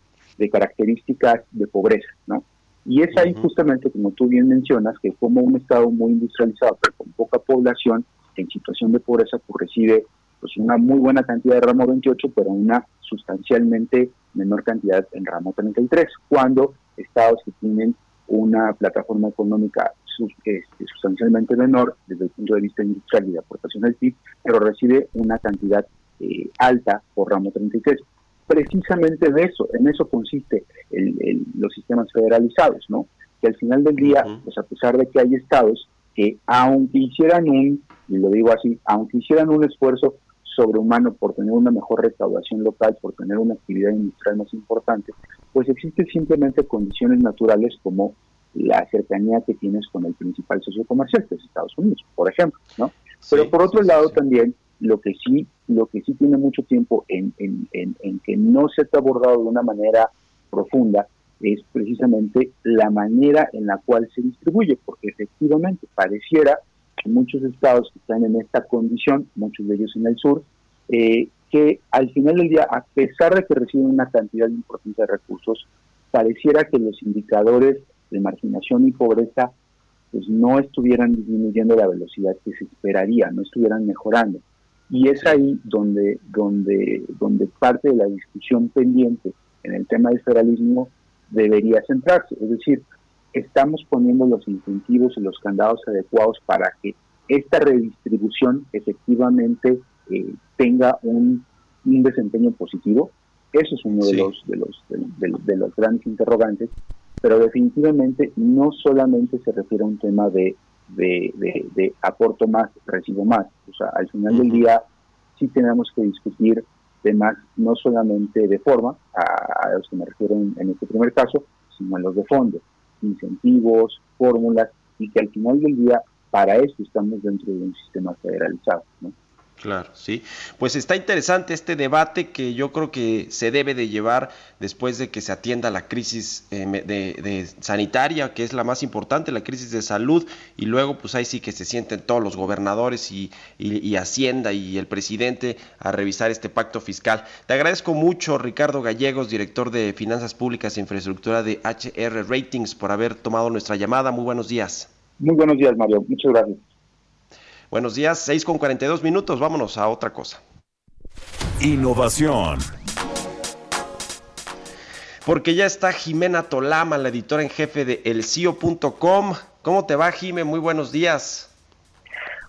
características de pobreza, ¿no? Y es ahí justamente, como tú bien mencionas, que como un estado muy industrializado, pero con poca población, en situación de pobreza, pues recibe pues una muy buena cantidad de ramo 28, pero una sustancialmente menor cantidad en ramo 33, cuando estados que tienen una plataforma económica este, sustancialmente menor desde el punto de vista industrial y de aportación al PIB, pero recibe una cantidad eh, alta por ramo 33. Precisamente de eso, en eso consiste los sistemas federalizados, ¿no? Que al final del día, pues a pesar de que hay estados que aunque hicieran un, y lo digo así, aunque hicieran un esfuerzo sobrehumano por tener una mejor recaudación local, por tener una actividad industrial más importante, pues existen simplemente condiciones naturales como la cercanía que tienes con el principal socio comercial, que es Estados Unidos, por ejemplo, ¿no? Pero por otro lado también lo que sí lo que sí tiene mucho tiempo en, en, en, que no se ha abordado de una manera profunda es precisamente la manera en la cual se distribuye, porque efectivamente pareciera que muchos estados que están en esta condición, muchos de ellos en el sur, eh, que al final del día, a pesar de que reciben una cantidad importante de recursos, pareciera que los indicadores de marginación y pobreza pues no estuvieran disminuyendo la velocidad que se esperaría, no estuvieran mejorando. Y es ahí donde, donde, donde parte de la discusión pendiente en el tema del federalismo debería centrarse. Es decir, estamos poniendo los incentivos y los candados adecuados para que esta redistribución efectivamente eh, tenga un, desempeño positivo. Eso es uno de, los, de, los, de los grandes interrogantes pero definitivamente no solamente se refiere a un tema de, de, aporto más, recibo más. O sea, al final del día sí tenemos que discutir temas no solamente de forma, a, los que me refiero en, este primer caso, sino a los de fondo, incentivos, fórmulas, y que al final del día para eso estamos dentro de un sistema federalizado. ¿no? Claro, sí. Pues está interesante este debate que yo creo que se debe de llevar después de que se atienda la crisis eh, de, sanitaria, que es la más importante, la crisis de salud, y luego pues ahí sí que se sienten todos los gobernadores y, y, Hacienda y el presidente a revisar este pacto fiscal. Te agradezco mucho, Ricardo Gallegos, director de Finanzas Públicas e Infraestructura de HR Ratings, por haber tomado nuestra llamada. Muy buenos días. Muy buenos días, Mario. Muchas gracias. Buenos días, 6 con 42 minutos, vámonos a otra cosa. Innovación. Porque ya está Jimena Tolama, la editora en jefe de elcio.com. ¿Cómo te va, Jime? Muy buenos días.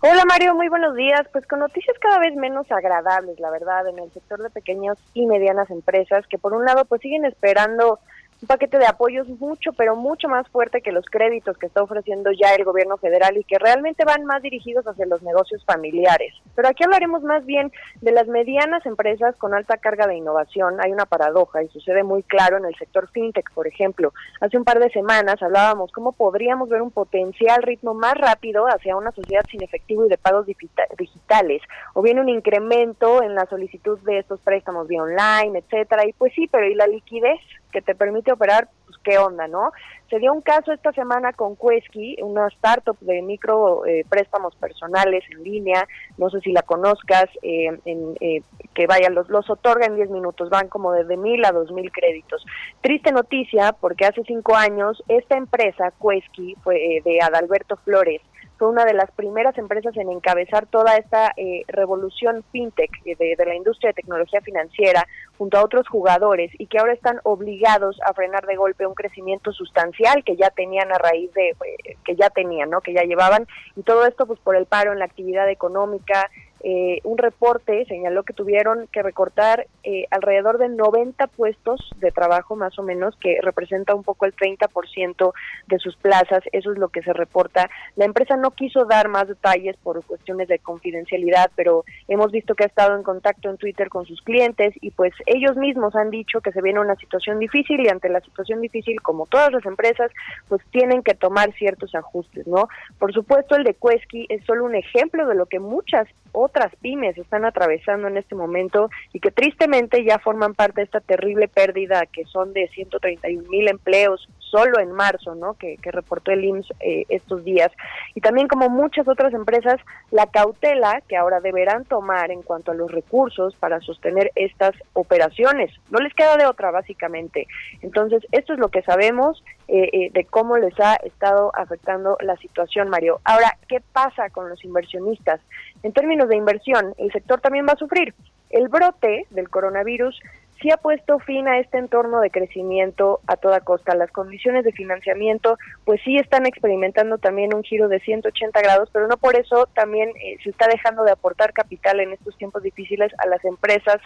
Hola Mario, muy buenos días. Pues con noticias cada vez menos agradables, la verdad, en el sector de pequeñas y medianas empresas, que por un lado pues siguen esperando un paquete de apoyos mucho, pero mucho más fuerte que los créditos que está ofreciendo ya el gobierno federal y que realmente van más dirigidos hacia los negocios familiares. Pero aquí hablaremos más bien de las medianas empresas con alta carga de innovación. Hay una paradoja y sucede muy claro en el sector fintech, por ejemplo. Hace un par de semanas hablábamos cómo podríamos ver un potencial ritmo más rápido hacia una sociedad sin efectivo y de pagos digitales, o bien un incremento en la solicitud de estos préstamos vía online, etcétera. Y pues sí, pero ¿y la liquidez? Que te permite operar, pues qué onda, ¿no? Se dio un caso esta semana con Quesky, una startup de micro eh, préstamos personales en línea, no sé si la conozcas, eh, en, eh, que vaya, los, los otorga en 10 minutos, van como desde mil a dos mil créditos. Triste noticia, porque hace cinco años esta empresa, Quesky, fue de Adalberto Flores, fue una de las primeras empresas en encabezar toda esta eh, revolución fintech de, la industria de tecnología financiera junto a otros jugadores y que ahora están obligados a frenar de golpe un crecimiento sustancial que ya tenían a raíz de eh, que ya tenían, ¿no? Que ya llevaban y todo esto pues por el paro en la actividad económica, eh, un reporte señaló que tuvieron que recortar eh, alrededor de 90 puestos de trabajo más o menos, que representa un poco el 30% de sus plazas, eso es lo que se reporta. La empresa no quiso dar más detalles por cuestiones de confidencialidad, pero hemos visto que ha estado en contacto en Twitter con sus clientes y pues ellos mismos han dicho que se viene una situación difícil y ante la situación difícil, como todas las empresas, pues tienen que tomar ciertos ajustes, ¿no? Por supuesto, el de Quesky es solo un ejemplo de lo que muchas otras pymes están atravesando en este momento y que tristemente ya forman parte de esta terrible pérdida que son de 131 mil empleos solo en marzo, ¿no? Que, reportó el IMSS eh, estos días. Y también como muchas otras empresas, la cautela que ahora deberán tomar en cuanto a los recursos para sostener estas operaciones. No les queda de otra, básicamente. Entonces, esto es lo que sabemos eh, eh, de cómo les ha estado afectando la situación, Mario. Ahora, ¿qué pasa con los inversionistas? En términos de inversión, el sector también va a sufrir. El brote del coronavirus sí ha puesto fin a este entorno de crecimiento a toda costa. Las condiciones de financiamiento pues sí están experimentando también un giro de 180 grados, pero no por eso también eh, se está dejando de aportar capital en estos tiempos difíciles a las empresas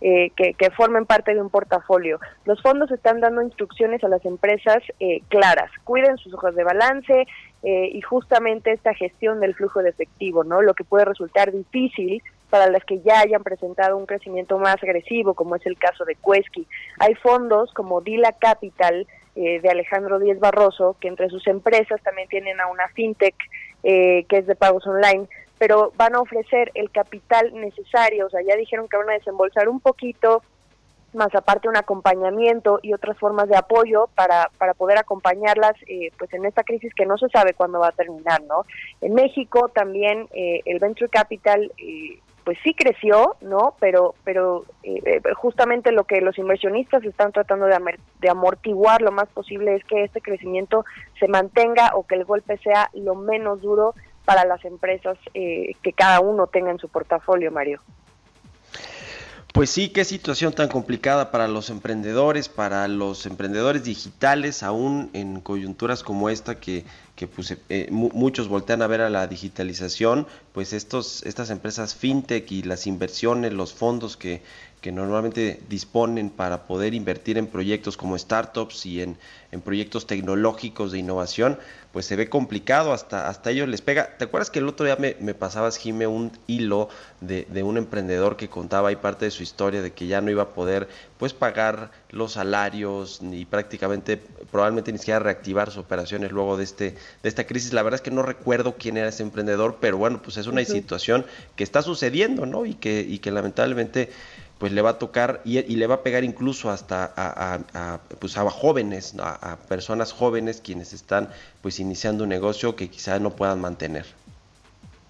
eh, que, que, formen parte de un portafolio. Los fondos están dando instrucciones a las empresas eh, claras, cuiden sus ojos de balance, y justamente esta gestión del flujo de efectivo, ¿no? Lo que puede resultar difícil para las que ya hayan presentado un crecimiento más agresivo, como es el caso de Cuesqui. Hay fondos como Dila Capital eh, de Alejandro Díez Barroso, que entre sus empresas también tienen a una fintech eh, que es de pagos online, pero van a ofrecer el capital necesario, o sea, ya dijeron que van a desembolsar un poquito, más aparte un acompañamiento y otras formas de apoyo para, para poder acompañarlas eh, pues en esta crisis que no se sabe cuándo va a terminar, ¿no? En México también el Venture Capital pues sí creció, ¿no? Pero, pero eh, eh, justamente lo que los inversionistas están tratando de, amortiguar lo más posible es que este crecimiento se mantenga o que el golpe sea lo menos duro para las empresas eh, que cada uno tenga en su portafolio, Mario. Pues sí, qué situación tan complicada para los emprendedores, para los emprendedores digitales, aún en coyunturas como esta que, que pues, eh, muchos voltean a ver a la digitalización, pues estos, estas empresas fintech y las inversiones, los fondos que, que normalmente disponen para poder invertir en proyectos como startups y en, en, proyectos tecnológicos de innovación, pues se ve complicado, hasta, hasta ellos les pega. ¿Te acuerdas que el otro día me, me pasabas, Jime, un hilo de, de, un emprendedor que contaba ahí parte de su historia de que ya no iba a poder pues pagar los salarios ni prácticamente, probablemente ni siquiera reactivar sus operaciones luego de, este, de esta crisis? La verdad es que no recuerdo quién era ese emprendedor, pero bueno, pues es una situación que está sucediendo, ¿no? Y que, y que lamentablemente pues le va a tocar y, le va a pegar incluso hasta a, pues a jóvenes, a, personas jóvenes quienes están pues iniciando un negocio que quizás no puedan mantener.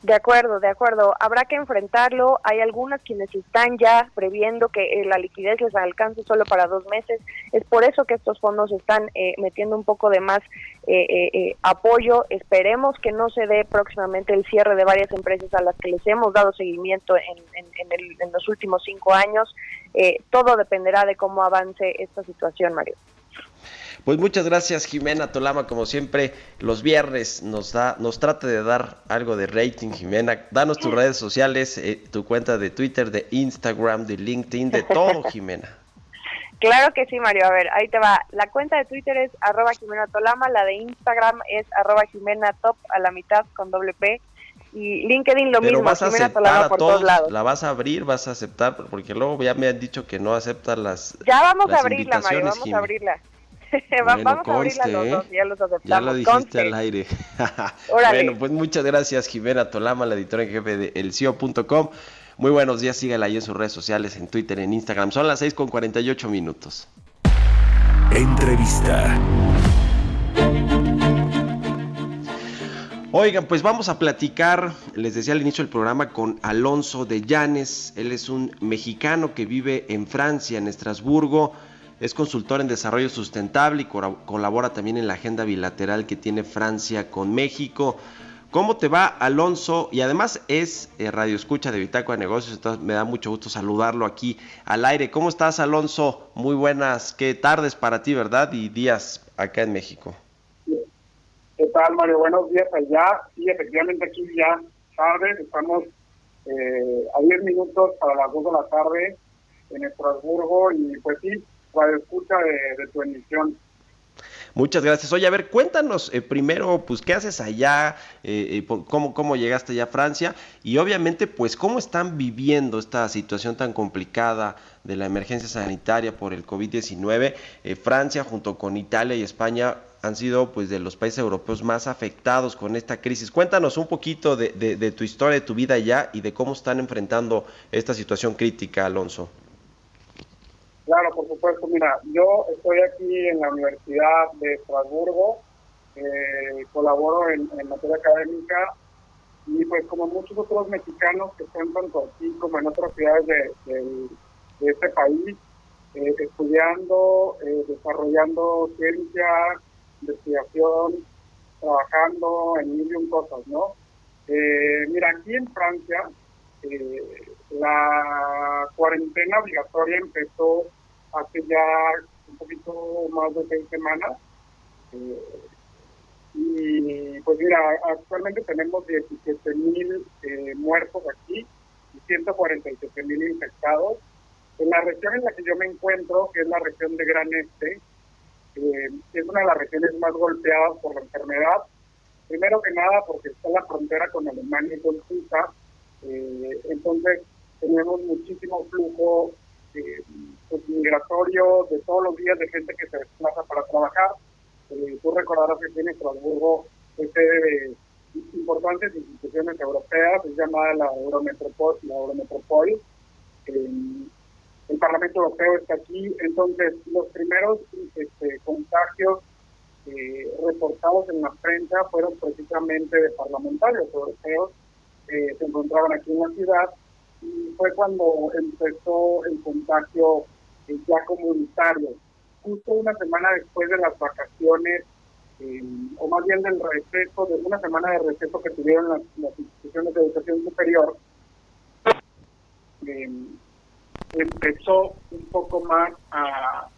De acuerdo, de acuerdo. Habrá que enfrentarlo. Hay algunas quienes están ya previendo que eh, la liquidez les alcance solo para dos meses. Es por eso que estos fondos están eh, metiendo un poco de más eh, apoyo. Esperemos que no se dé próximamente el cierre de varias empresas a las que les hemos dado seguimiento en, en los últimos cinco años. todo dependerá de cómo avance esta situación, Mario. Pues muchas gracias Jimena Tolama, como siempre los viernes nos da, nos trata de dar algo de rating Jimena. Danos tus redes sociales, eh, tu cuenta de Twitter, de Instagram, de LinkedIn, de todo Jimena. Claro que sí, Mario. A ver, ahí te va. La cuenta de Twitter es arroba Jimena Tolama, la de Instagram es arroba Jimena Top a la mitad con doble P. Y LinkedIn lo mismo, vas a Jimena Tolama por todos, lados. La vas a abrir, vas a aceptar, porque luego ya me han dicho que no aceptan las. Ya vamos a abrirla, Mario, vamos a abrirla. Vamos a abrirla los dos, ¿eh? ya los aceptamos. Ya lo dijiste al aire. bueno, pues muchas gracias, Jimena Tolama, la editora en jefe de elcio.com. Muy buenos días, sígala ahí en sus redes sociales, en Twitter, en Instagram. Son las 6 con 48 minutos. Entrevista. Oigan, pues vamos a platicar, les decía al inicio del programa, con Alonso de Llanes. Él es un mexicano que vive en Francia, en Estrasburgo. Es consultor en desarrollo sustentable y colabora también en la agenda bilateral que tiene Francia con México. ¿Cómo te va, Alonso? Y además es eh, Radio Escucha de Bitácora de Negocios, entonces me da mucho gusto saludarlo aquí al aire. ¿Cómo estás, Alonso? Muy buenas, qué tardes para ti, ¿verdad? Y días acá en México. ¿Qué tal, Mario? Buenos días allá. Sí, efectivamente aquí ya tarde, estamos eh, a 10 minutos para las 2 de la tarde en Estrasburgo y pues sí, Escucha de, de tu emisión. Muchas gracias. Oye, a ver, cuéntanos eh, primero, pues, ¿qué haces allá? Eh, eh cómo, ¿Cómo llegaste allá a Francia? Y obviamente, pues, ¿cómo están viviendo esta situación tan complicada de la emergencia sanitaria por el COVID-19? Eh, Francia, junto con Italia y España, han sido pues de los países europeos más afectados con esta crisis. Cuéntanos un poquito de, de tu historia, de tu vida allá y de cómo están enfrentando esta situación crítica, Alonso. Claro, por supuesto. Mira, yo estoy aquí en la Universidad de Estrasburgo, eh, colaboro en, materia académica y pues como muchos otros mexicanos que están tanto aquí como en otras ciudades de, este país, eh, estudiando, eh, desarrollando ciencia, investigación, trabajando en mil y un cosas, ¿no? mira, aquí en Francia la cuarentena obligatoria empezó hace ya un poquito más de seis semanas. Eh, y pues mira, actualmente tenemos 17 mil eh, muertos aquí y 147 mil infectados. En la región en la que yo me encuentro, que es la región de Gran Este, eh, es una de las regiones más golpeadas por la enfermedad. Primero que nada porque está la frontera con Alemania y con Suiza, entonces tenemos muchísimo flujo pues, migratorio de todos los días de gente que se desplaza para trabajar. Eh, tú recordarás que tiene Estrasburgo es de importantes instituciones europeas, es llamada la Eurometropol. La Eurometropol. Eh, el Parlamento Europeo está aquí, entonces los primeros este, contagios eh, reportados en la prensa fueron precisamente de parlamentarios europeos que se encontraban aquí en la ciudad y fue cuando empezó el contagio eh, ya comunitario. Justo una semana después de las vacaciones, eh, o más bien del receso, de una semana de receso que tuvieron las, instituciones de educación superior, eh, empezó un poco más a,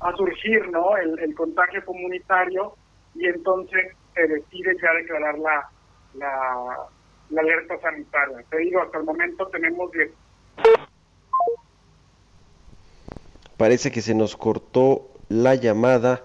a, surgir ¿no? El, el, contagio comunitario y entonces se decide ya declarar la, la, la alerta sanitaria. Te digo, hasta el momento tenemos 10. Parece que se nos cortó la llamada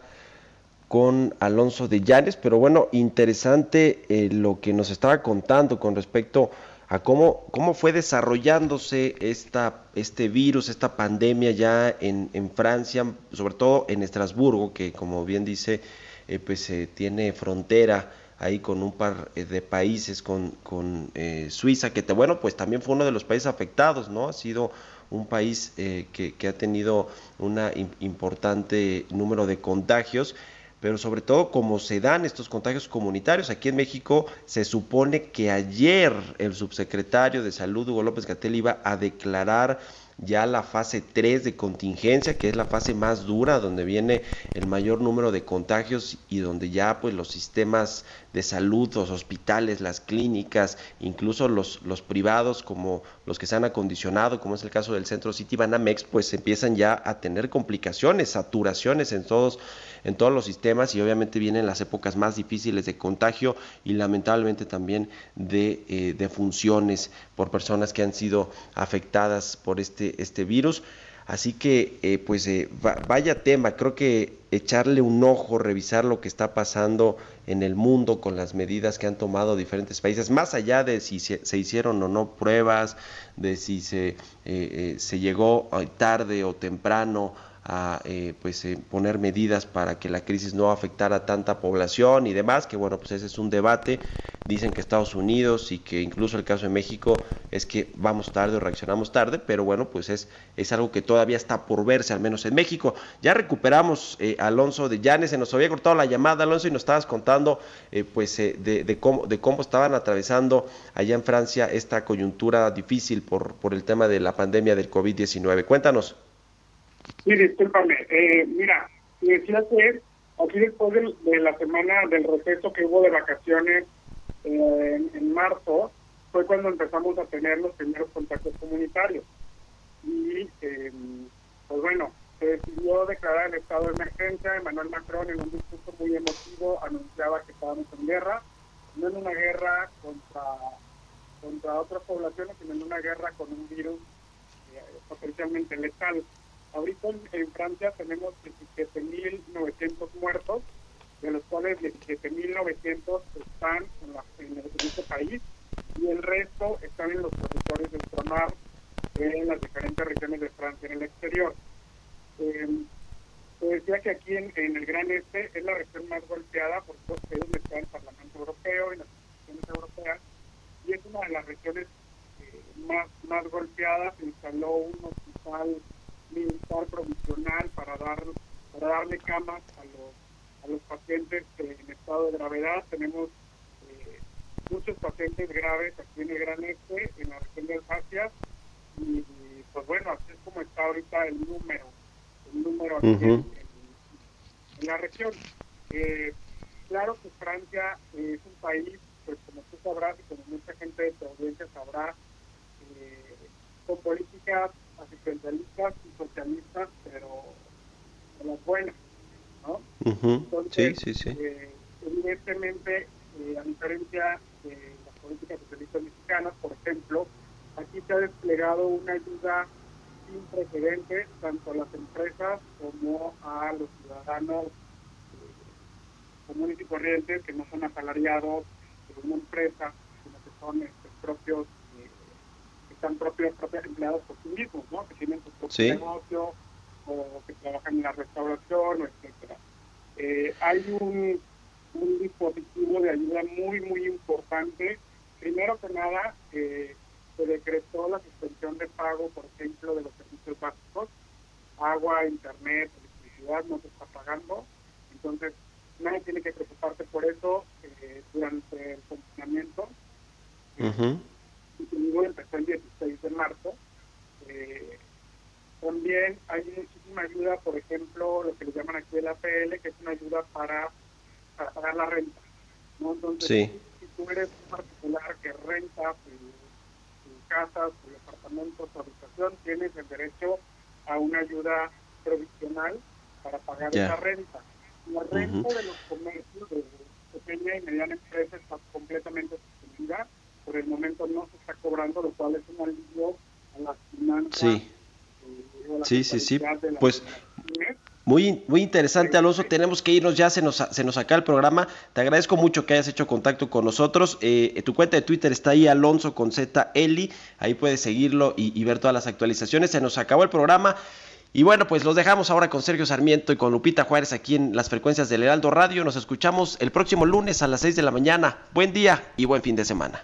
con Alonso de Llanes, pero bueno, interesante eh, lo que nos estaba contando con respecto a cómo, cómo fue desarrollándose esta, este virus, esta pandemia ya en, en Francia, sobre todo en Estrasburgo, que como bien dice, eh, pues eh, tiene frontera ahí con un par eh, de países, con, con eh, Suiza, que te, bueno, pues también fue uno de los países afectados, ¿no? Ha sido un país eh, que, que, ha tenido un importante número de contagios, pero sobre todo como se dan estos contagios comunitarios. Aquí en México se supone que ayer el subsecretario de Salud, Hugo López Gatel, iba a declarar ya la fase 3 de contingencia, que es la fase más dura, donde viene el mayor número de contagios y donde ya pues los sistemas de salud, los hospitales, las clínicas, incluso los, los privados como los que se han acondicionado, como es el caso del Centro City Banamex, pues empiezan ya a tener complicaciones, saturaciones en todos en todos los sistemas y obviamente vienen las épocas más difíciles de contagio y lamentablemente también de, eh, funciones por personas que han sido afectadas por este, este virus. Así que, eh, pues, eh, vaya tema, creo que echarle un ojo, revisar lo que está pasando en el mundo con las medidas que han tomado diferentes países, más allá de si se, se hicieron o no pruebas, de si se, se llegó tarde o temprano a eh, pues eh, poner medidas para que la crisis no afectara a tanta población y demás, que bueno, pues ese es un debate. Dicen que Estados Unidos y que incluso el caso de México es que vamos tarde o reaccionamos tarde, pero bueno, pues es, es algo que todavía está por verse, al menos en México. Ya recuperamos eh, Alonso de Llanes, se nos había cortado la llamada, Alonso, y nos estabas contando pues de, de, cómo, de cómo estaban atravesando allá en Francia esta coyuntura difícil por, por el tema de la pandemia del COVID-19. Cuéntanos. Sí, discúlpame. Eh, mira, decía que aquí después de, la semana del receso que hubo de vacaciones eh, en, marzo, fue cuando empezamos a tener los primeros contactos comunitarios. Y, eh, pues bueno, se decidió declarar el estado de emergencia. Emmanuel Macron, en un discurso muy emotivo, anunciaba que estábamos en guerra, no en una guerra contra, contra otras poblaciones, sino en una guerra con un virus eh, potencialmente letal. Ahorita en, Francia tenemos 17.900 muertos, de los cuales 17.900 están en, en, este país y el resto están en los territorios de ultramar, en las diferentes regiones de Francia, en el exterior. Eh, se decía que aquí en, el Gran Este es la región más golpeada, por supuesto, es donde está el Parlamento Europeo y las instituciones europeas, y es una de las regiones eh, más, más golpeadas. Se instaló un hospital militar provisional para dar para darle camas a los a los pacientes en estado de gravedad. Tenemos eh, muchos pacientes graves aquí en el Gran Este, en la región de Alsacia, y, pues bueno, así es como está ahorita el número, el número aquí en, la región. Eh, claro que Francia es un país, pues como tú sabrás y como mucha gente de tu audiencia sabrá, eh, con políticas asistencialistas y socialistas, pero de las buenas, ¿no? sí, sí, sí. Eh, evidentemente, eh, a diferencia de las políticas socialistas mexicanas, por ejemplo, aquí se ha desplegado una ayuda sin precedentes tanto a las empresas como a los ciudadanos eh, comunes y corrientes que no son asalariados de una empresa, sino que son este, propios están propios, propios empleados por sí mismos, ¿no? Que tienen su propio negocio o que trabajan en la restauración, etcétera. Eh, hay un, un, dispositivo de ayuda muy, muy importante. Primero que nada, eh, se decretó la suspensión de pago, por ejemplo, de los servicios básicos. Agua, internet, electricidad no se está pagando. Entonces, nadie tiene que preocuparse por eso eh, durante el confinamiento. Uh empezó el 16 de marzo. Eh, también hay muchísima ayuda, por ejemplo, lo que le llaman aquí el APL, que es una ayuda para, pagar la renta. ¿no? Entonces, si, tú eres un particular que renta tu, casa, tu departamento, tu habitación, tienes el derecho a una ayuda provisional para pagar esa renta. La renta de los comercios de pequeña y mediana empresa está completamente suspendida por el momento no se está cobrando, lo cual es un alivio a las finanzas. Sí, eh, sí, sí, sí. Pues muy, muy interesante, Alonso. Tenemos que irnos, ya se nos, se nos acaba el programa. Te agradezco mucho que hayas hecho contacto con nosotros. Eh, tu cuenta de Twitter está ahí, Alonso con Z Eli. Ahí puedes seguirlo y, y ver todas las actualizaciones. Se nos acabó el programa. Y bueno, pues los dejamos ahora con Sergio Sarmiento y con Lupita Juárez aquí en las frecuencias del Heraldo Radio. Nos escuchamos el próximo lunes a las 6 de la mañana. Buen día y buen fin de semana.